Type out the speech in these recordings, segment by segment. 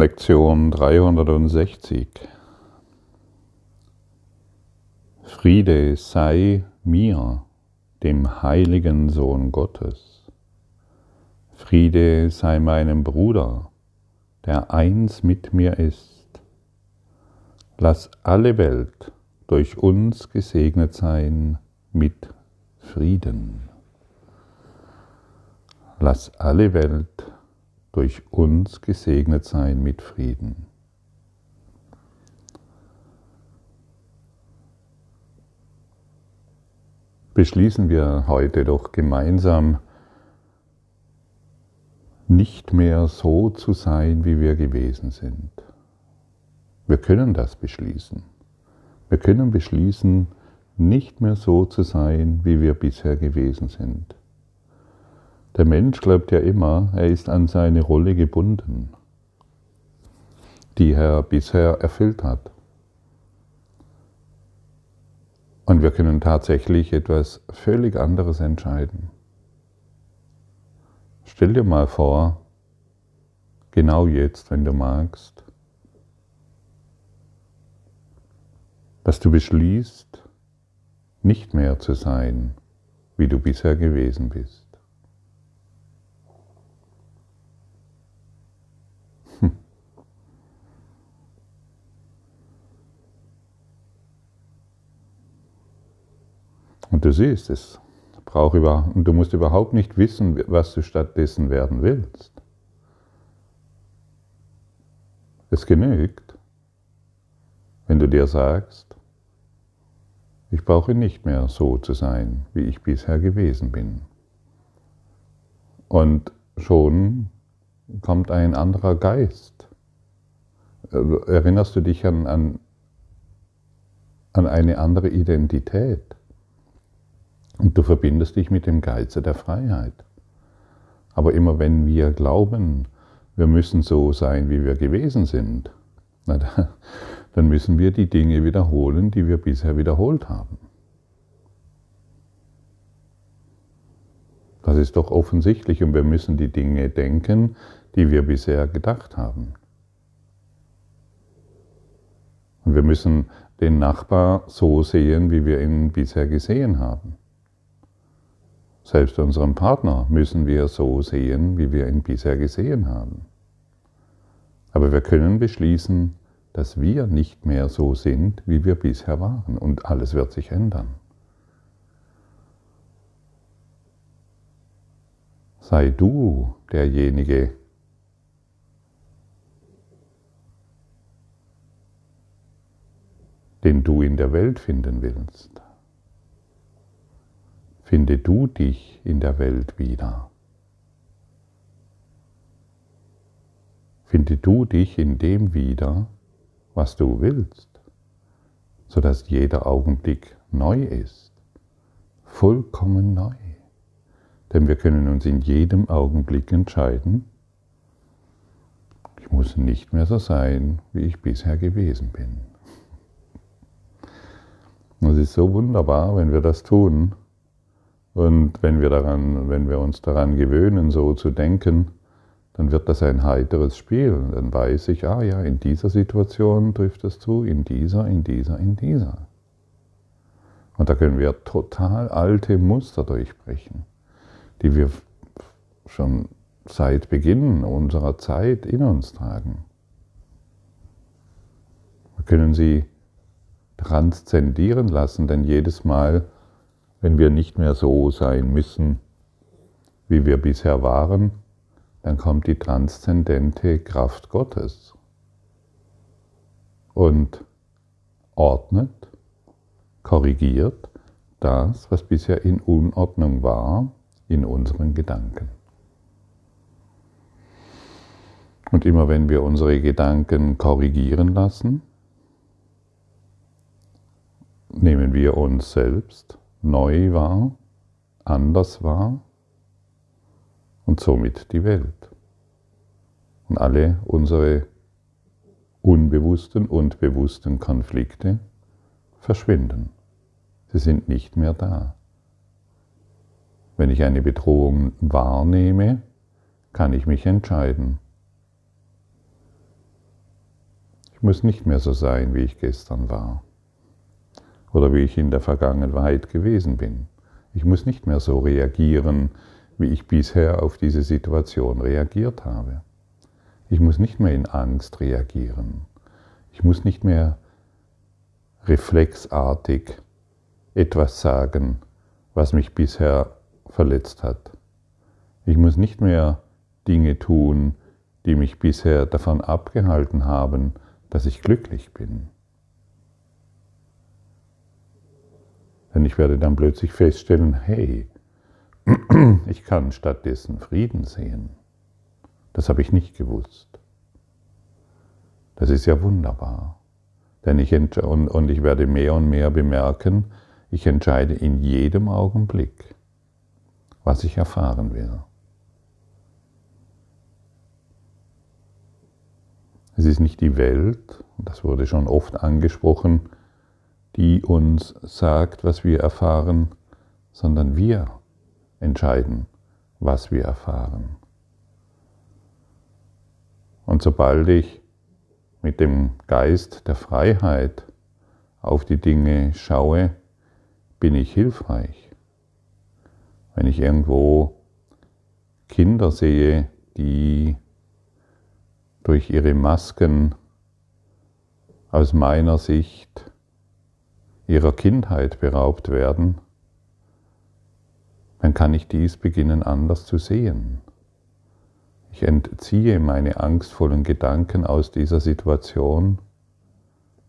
Lektion 360. Friede sei mir, dem heiligen Sohn Gottes. Friede sei meinem Bruder, der eins mit mir ist. Lass alle Welt durch uns gesegnet sein mit Frieden. Lass alle Welt durch uns gesegnet sein mit Frieden. Beschließen wir heute doch gemeinsam, nicht mehr so zu sein, wie wir gewesen sind. Wir können das beschließen. Wir können beschließen, nicht mehr so zu sein, wie wir bisher gewesen sind. Der Mensch glaubt ja immer, er ist an seine Rolle gebunden, die er bisher erfüllt hat. Und wir können tatsächlich etwas völlig anderes entscheiden. Stell dir mal vor, genau jetzt, wenn du magst, dass du beschließt, nicht mehr zu sein, wie du bisher gewesen bist. Und du siehst, es braucht über, und du musst überhaupt nicht wissen, was du stattdessen werden willst. Es genügt, wenn du dir sagst, ich brauche nicht mehr so zu sein, wie ich bisher gewesen bin. Und schon kommt ein anderer Geist. Erinnerst du dich an, an, an eine andere Identität? Und du verbindest dich mit dem Geize der Freiheit. Aber immer wenn wir glauben, wir müssen so sein, wie wir gewesen sind, dann müssen wir die Dinge wiederholen, die wir bisher wiederholt haben. Das ist doch offensichtlich und wir müssen die Dinge denken, die wir bisher gedacht haben. Und wir müssen den Nachbar so sehen, wie wir ihn bisher gesehen haben. Selbst unseren Partner müssen wir so sehen, wie wir ihn bisher gesehen haben. Aber wir können beschließen, dass wir nicht mehr so sind, wie wir bisher waren und alles wird sich ändern. Sei du derjenige, den du in der Welt finden willst finde du dich in der Welt wieder. Finde du dich in dem wieder, was du willst, sodass jeder Augenblick neu ist, vollkommen neu. Denn wir können uns in jedem Augenblick entscheiden, ich muss nicht mehr so sein, wie ich bisher gewesen bin. Es ist so wunderbar, wenn wir das tun, und wenn wir, daran, wenn wir uns daran gewöhnen, so zu denken, dann wird das ein heiteres Spiel. Dann weiß ich, ah ja, in dieser Situation trifft es zu, in dieser, in dieser, in dieser. Und da können wir total alte Muster durchbrechen, die wir schon seit Beginn unserer Zeit in uns tragen. Wir können sie transzendieren lassen, denn jedes Mal, wenn wir nicht mehr so sein müssen, wie wir bisher waren, dann kommt die transzendente Kraft Gottes und ordnet, korrigiert das, was bisher in Unordnung war, in unseren Gedanken. Und immer wenn wir unsere Gedanken korrigieren lassen, nehmen wir uns selbst neu war, anders war und somit die Welt. Und alle unsere unbewussten und bewussten Konflikte verschwinden. Sie sind nicht mehr da. Wenn ich eine Bedrohung wahrnehme, kann ich mich entscheiden. Ich muss nicht mehr so sein, wie ich gestern war oder wie ich in der Vergangenheit gewesen bin. Ich muss nicht mehr so reagieren, wie ich bisher auf diese Situation reagiert habe. Ich muss nicht mehr in Angst reagieren. Ich muss nicht mehr reflexartig etwas sagen, was mich bisher verletzt hat. Ich muss nicht mehr Dinge tun, die mich bisher davon abgehalten haben, dass ich glücklich bin. Denn ich werde dann plötzlich feststellen, hey, ich kann stattdessen Frieden sehen. Das habe ich nicht gewusst. Das ist ja wunderbar. Denn ich und, und ich werde mehr und mehr bemerken, ich entscheide in jedem Augenblick, was ich erfahren will. Es ist nicht die Welt, das wurde schon oft angesprochen, die uns sagt, was wir erfahren, sondern wir entscheiden, was wir erfahren. Und sobald ich mit dem Geist der Freiheit auf die Dinge schaue, bin ich hilfreich. Wenn ich irgendwo Kinder sehe, die durch ihre Masken aus meiner Sicht ihrer Kindheit beraubt werden, dann kann ich dies beginnen anders zu sehen. Ich entziehe meine angstvollen Gedanken aus dieser Situation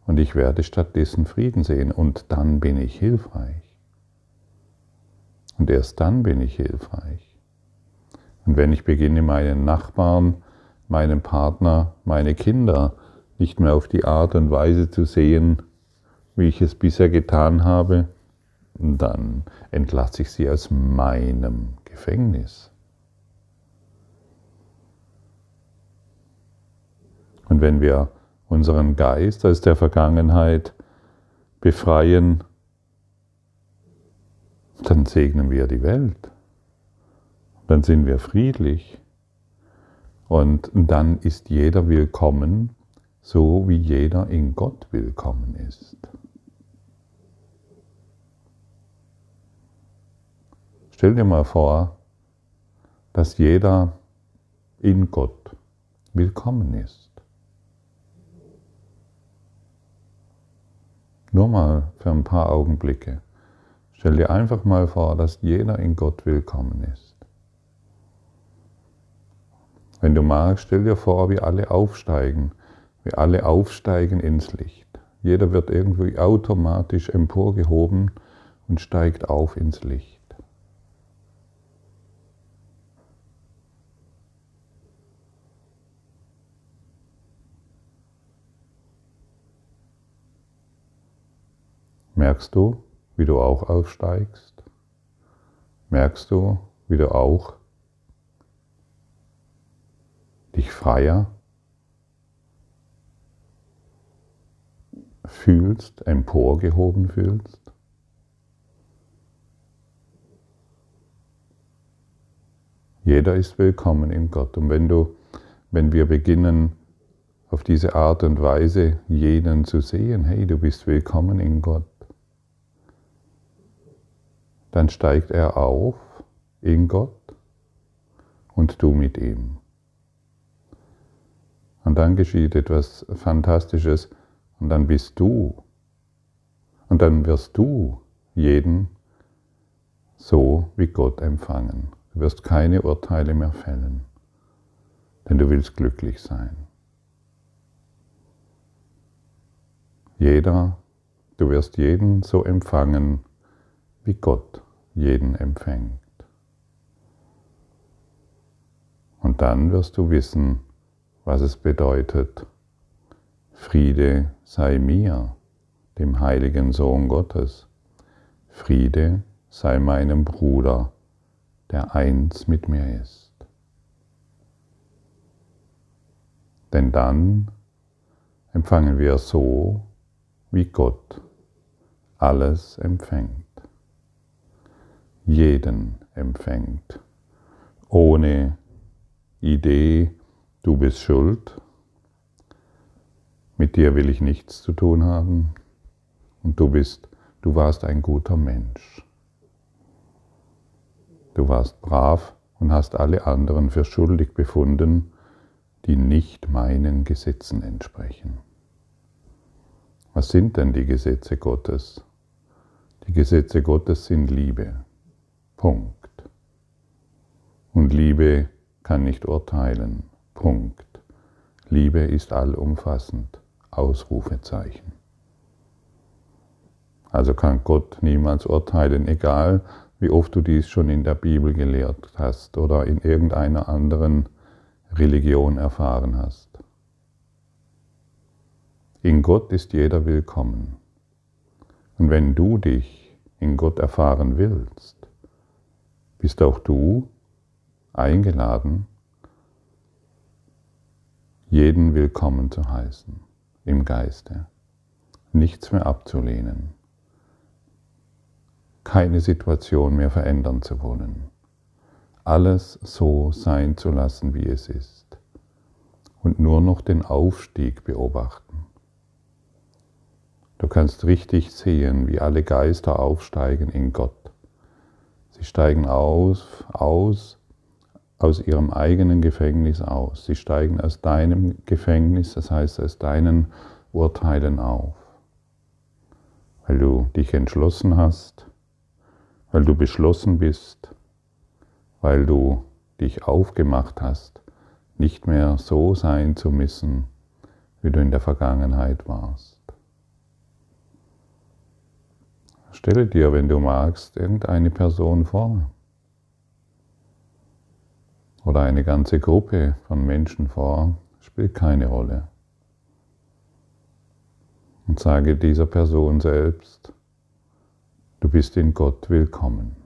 und ich werde stattdessen Frieden sehen und dann bin ich hilfreich. Und erst dann bin ich hilfreich. Und wenn ich beginne, meinen Nachbarn, meinen Partner, meine Kinder nicht mehr auf die Art und Weise zu sehen, wie ich es bisher getan habe, dann entlasse ich sie aus meinem Gefängnis. Und wenn wir unseren Geist aus der Vergangenheit befreien, dann segnen wir die Welt. Dann sind wir friedlich. Und dann ist jeder willkommen, so wie jeder in Gott willkommen ist. Stell dir mal vor, dass jeder in Gott willkommen ist. Nur mal für ein paar Augenblicke. Stell dir einfach mal vor, dass jeder in Gott willkommen ist. Wenn du magst, stell dir vor, wie alle aufsteigen, wie alle aufsteigen ins Licht. Jeder wird irgendwie automatisch emporgehoben und steigt auf ins Licht. Merkst du, wie du auch aufsteigst? Merkst du, wie du auch dich freier fühlst, emporgehoben fühlst? Jeder ist willkommen in Gott. Und wenn du, wenn wir beginnen, auf diese Art und Weise jeden zu sehen, hey, du bist willkommen in Gott, dann steigt er auf in Gott und du mit ihm. Und dann geschieht etwas Fantastisches und dann bist du und dann wirst du jeden so wie Gott empfangen. Du wirst keine Urteile mehr fällen, denn du willst glücklich sein. Jeder, du wirst jeden so empfangen, wie Gott jeden empfängt. Und dann wirst du wissen, was es bedeutet, Friede sei mir, dem heiligen Sohn Gottes. Friede sei meinem Bruder, der eins mit mir ist. Denn dann empfangen wir so, wie Gott alles empfängt jeden empfängt. Ohne Idee, du bist schuld, mit dir will ich nichts zu tun haben und du bist, du warst ein guter Mensch. Du warst brav und hast alle anderen für schuldig befunden, die nicht meinen Gesetzen entsprechen. Was sind denn die Gesetze Gottes? Die Gesetze Gottes sind Liebe. Punkt. Und Liebe kann nicht urteilen. Punkt. Liebe ist allumfassend. Ausrufezeichen. Also kann Gott niemals urteilen, egal wie oft du dies schon in der Bibel gelehrt hast oder in irgendeiner anderen Religion erfahren hast. In Gott ist jeder willkommen. Und wenn du dich in Gott erfahren willst, bist auch du eingeladen, jeden willkommen zu heißen im Geiste, nichts mehr abzulehnen, keine Situation mehr verändern zu wollen, alles so sein zu lassen, wie es ist und nur noch den Aufstieg beobachten. Du kannst richtig sehen, wie alle Geister aufsteigen in Gott. Sie steigen aus, aus aus ihrem eigenen Gefängnis aus. Sie steigen aus deinem Gefängnis, das heißt aus deinen Urteilen auf. Weil du dich entschlossen hast, weil du beschlossen bist, weil du dich aufgemacht hast, nicht mehr so sein zu müssen, wie du in der Vergangenheit warst. Stelle dir, wenn du magst, irgendeine Person vor, oder eine ganze Gruppe von Menschen vor, spielt keine Rolle. Und sage dieser Person selbst, du bist in Gott willkommen.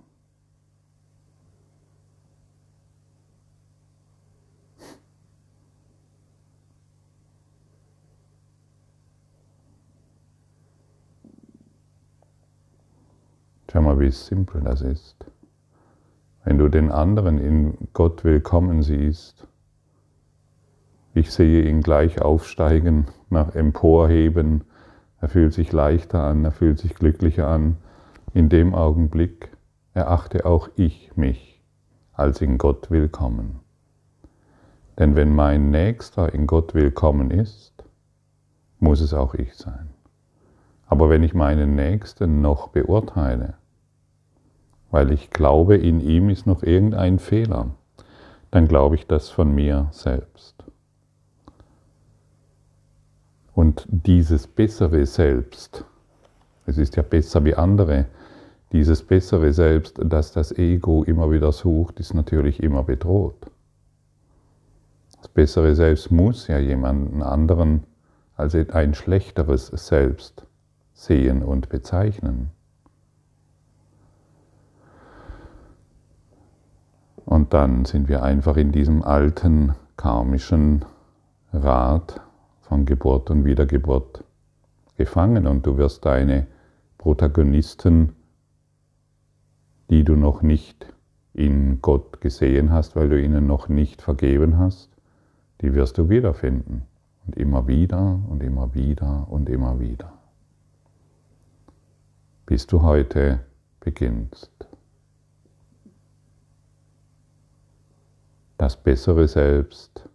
Schau mal, wie simpel das ist. Wenn du den anderen in Gott willkommen siehst, ich sehe ihn gleich aufsteigen, nach emporheben, er fühlt sich leichter an, er fühlt sich glücklicher an. In dem Augenblick erachte auch ich mich als in Gott willkommen. Denn wenn mein Nächster in Gott willkommen ist, muss es auch ich sein. Aber wenn ich meinen Nächsten noch beurteile, weil ich glaube, in ihm ist noch irgendein Fehler, dann glaube ich das von mir selbst. Und dieses bessere Selbst, es ist ja besser wie andere, dieses bessere Selbst, das das Ego immer wieder sucht, ist natürlich immer bedroht. Das bessere Selbst muss ja jemanden anderen als ein schlechteres Selbst sehen und bezeichnen. Und dann sind wir einfach in diesem alten karmischen Rad von Geburt und Wiedergeburt gefangen und du wirst deine Protagonisten, die du noch nicht in Gott gesehen hast, weil du ihnen noch nicht vergeben hast, die wirst du wiederfinden. Und immer wieder und immer wieder und immer wieder. Bis du heute beginnst. Das bessere Selbst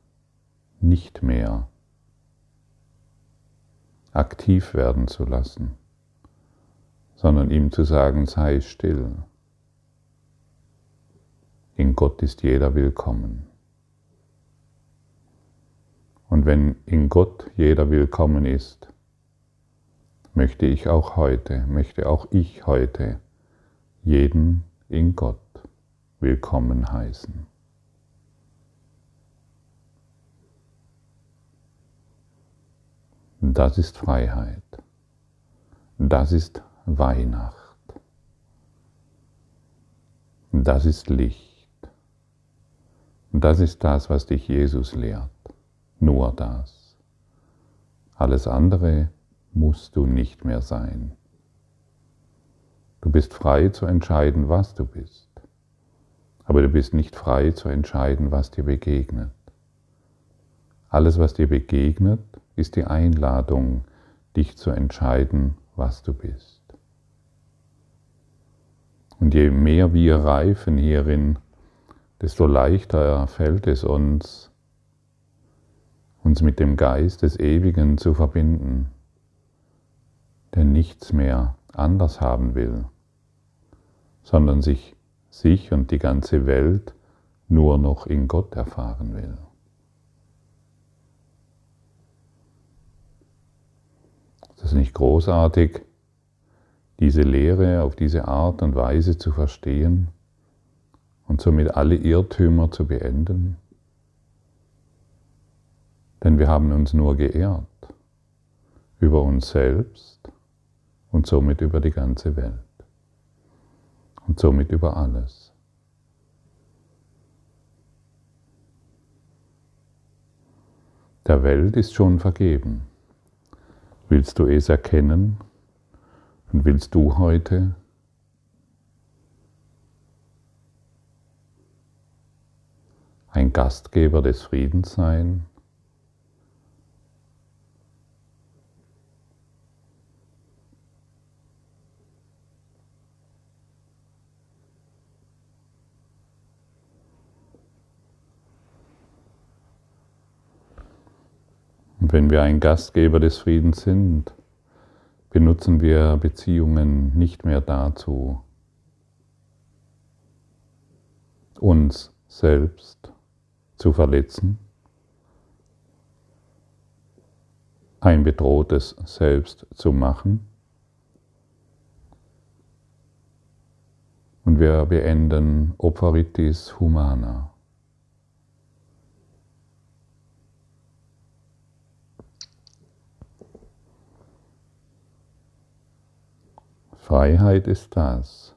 nicht mehr aktiv werden zu lassen, sondern ihm zu sagen, sei still. In Gott ist jeder willkommen. Und wenn in Gott jeder willkommen ist, möchte ich auch heute, möchte auch ich heute jeden in Gott willkommen heißen. Das ist Freiheit. Das ist Weihnacht. Das ist Licht. Das ist das, was dich Jesus lehrt. Nur das. Alles andere musst du nicht mehr sein. Du bist frei zu entscheiden, was du bist. Aber du bist nicht frei zu entscheiden, was dir begegnet. Alles, was dir begegnet, ist die Einladung, dich zu entscheiden, was du bist. Und je mehr wir reifen hierin, desto leichter fällt es uns, uns mit dem Geist des Ewigen zu verbinden, der nichts mehr anders haben will, sondern sich, sich und die ganze Welt nur noch in Gott erfahren will. Das ist nicht großartig, diese Lehre auf diese Art und Weise zu verstehen und somit alle Irrtümer zu beenden. Denn wir haben uns nur geehrt über uns selbst und somit über die ganze Welt und somit über alles. Der Welt ist schon vergeben. Willst du es erkennen? Und willst du heute ein Gastgeber des Friedens sein? Wenn wir ein Gastgeber des Friedens sind, benutzen wir Beziehungen nicht mehr dazu, uns selbst zu verletzen, ein bedrohtes Selbst zu machen. Und wir beenden Operitis Humana. Freiheit ist das,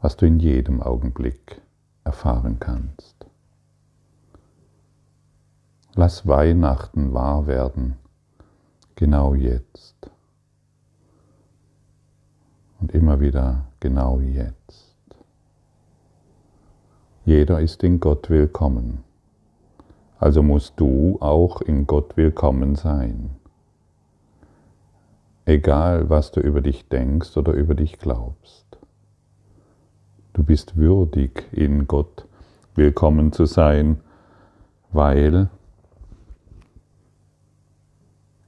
was du in jedem Augenblick erfahren kannst. Lass Weihnachten wahr werden, genau jetzt. Und immer wieder genau jetzt. Jeder ist in Gott willkommen. Also musst du auch in Gott willkommen sein egal was du über dich denkst oder über dich glaubst. Du bist würdig, in Gott willkommen zu sein, weil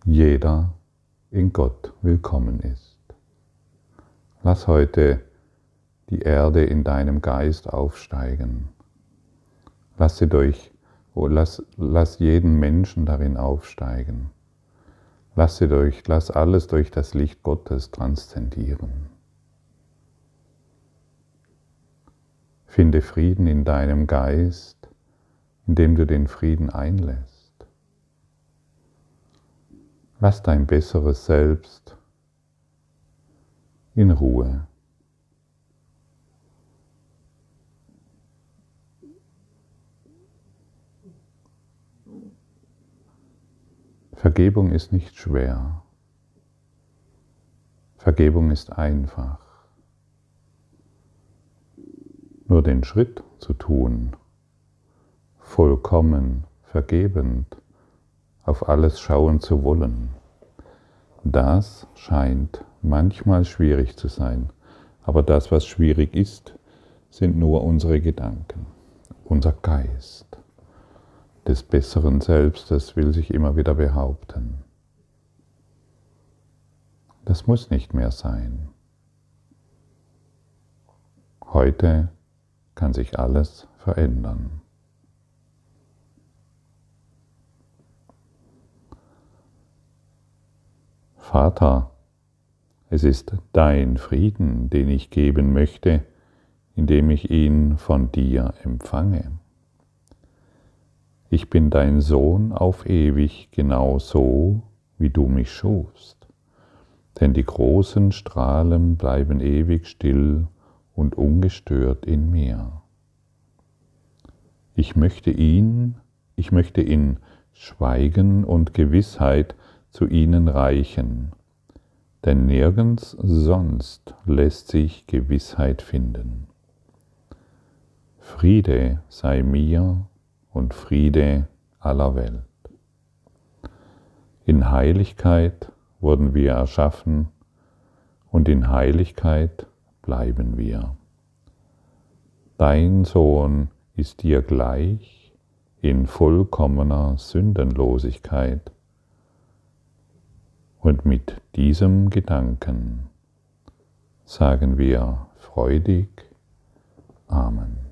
jeder in Gott willkommen ist. Lass heute die Erde in deinem Geist aufsteigen. Lass sie durch, oh, lass, lass jeden Menschen darin aufsteigen. Lass sie durch, lass alles durch das Licht Gottes transzendieren. Finde Frieden in deinem Geist, indem du den Frieden einlässt. Lass dein besseres Selbst in Ruhe. Vergebung ist nicht schwer. Vergebung ist einfach. Nur den Schritt zu tun, vollkommen vergebend, auf alles schauen zu wollen, das scheint manchmal schwierig zu sein. Aber das, was schwierig ist, sind nur unsere Gedanken, unser Geist des besseren Selbstes will sich immer wieder behaupten. Das muss nicht mehr sein. Heute kann sich alles verändern. Vater, es ist dein Frieden, den ich geben möchte, indem ich ihn von dir empfange. Ich bin dein Sohn auf ewig genau so, wie du mich schufst. Denn die großen Strahlen bleiben ewig still und ungestört in mir. Ich möchte ihn, ich möchte in Schweigen und Gewissheit zu ihnen reichen, denn nirgends sonst lässt sich Gewissheit finden. Friede sei mir und Friede aller Welt. In Heiligkeit wurden wir erschaffen und in Heiligkeit bleiben wir. Dein Sohn ist dir gleich in vollkommener Sündenlosigkeit. Und mit diesem Gedanken sagen wir freudig Amen.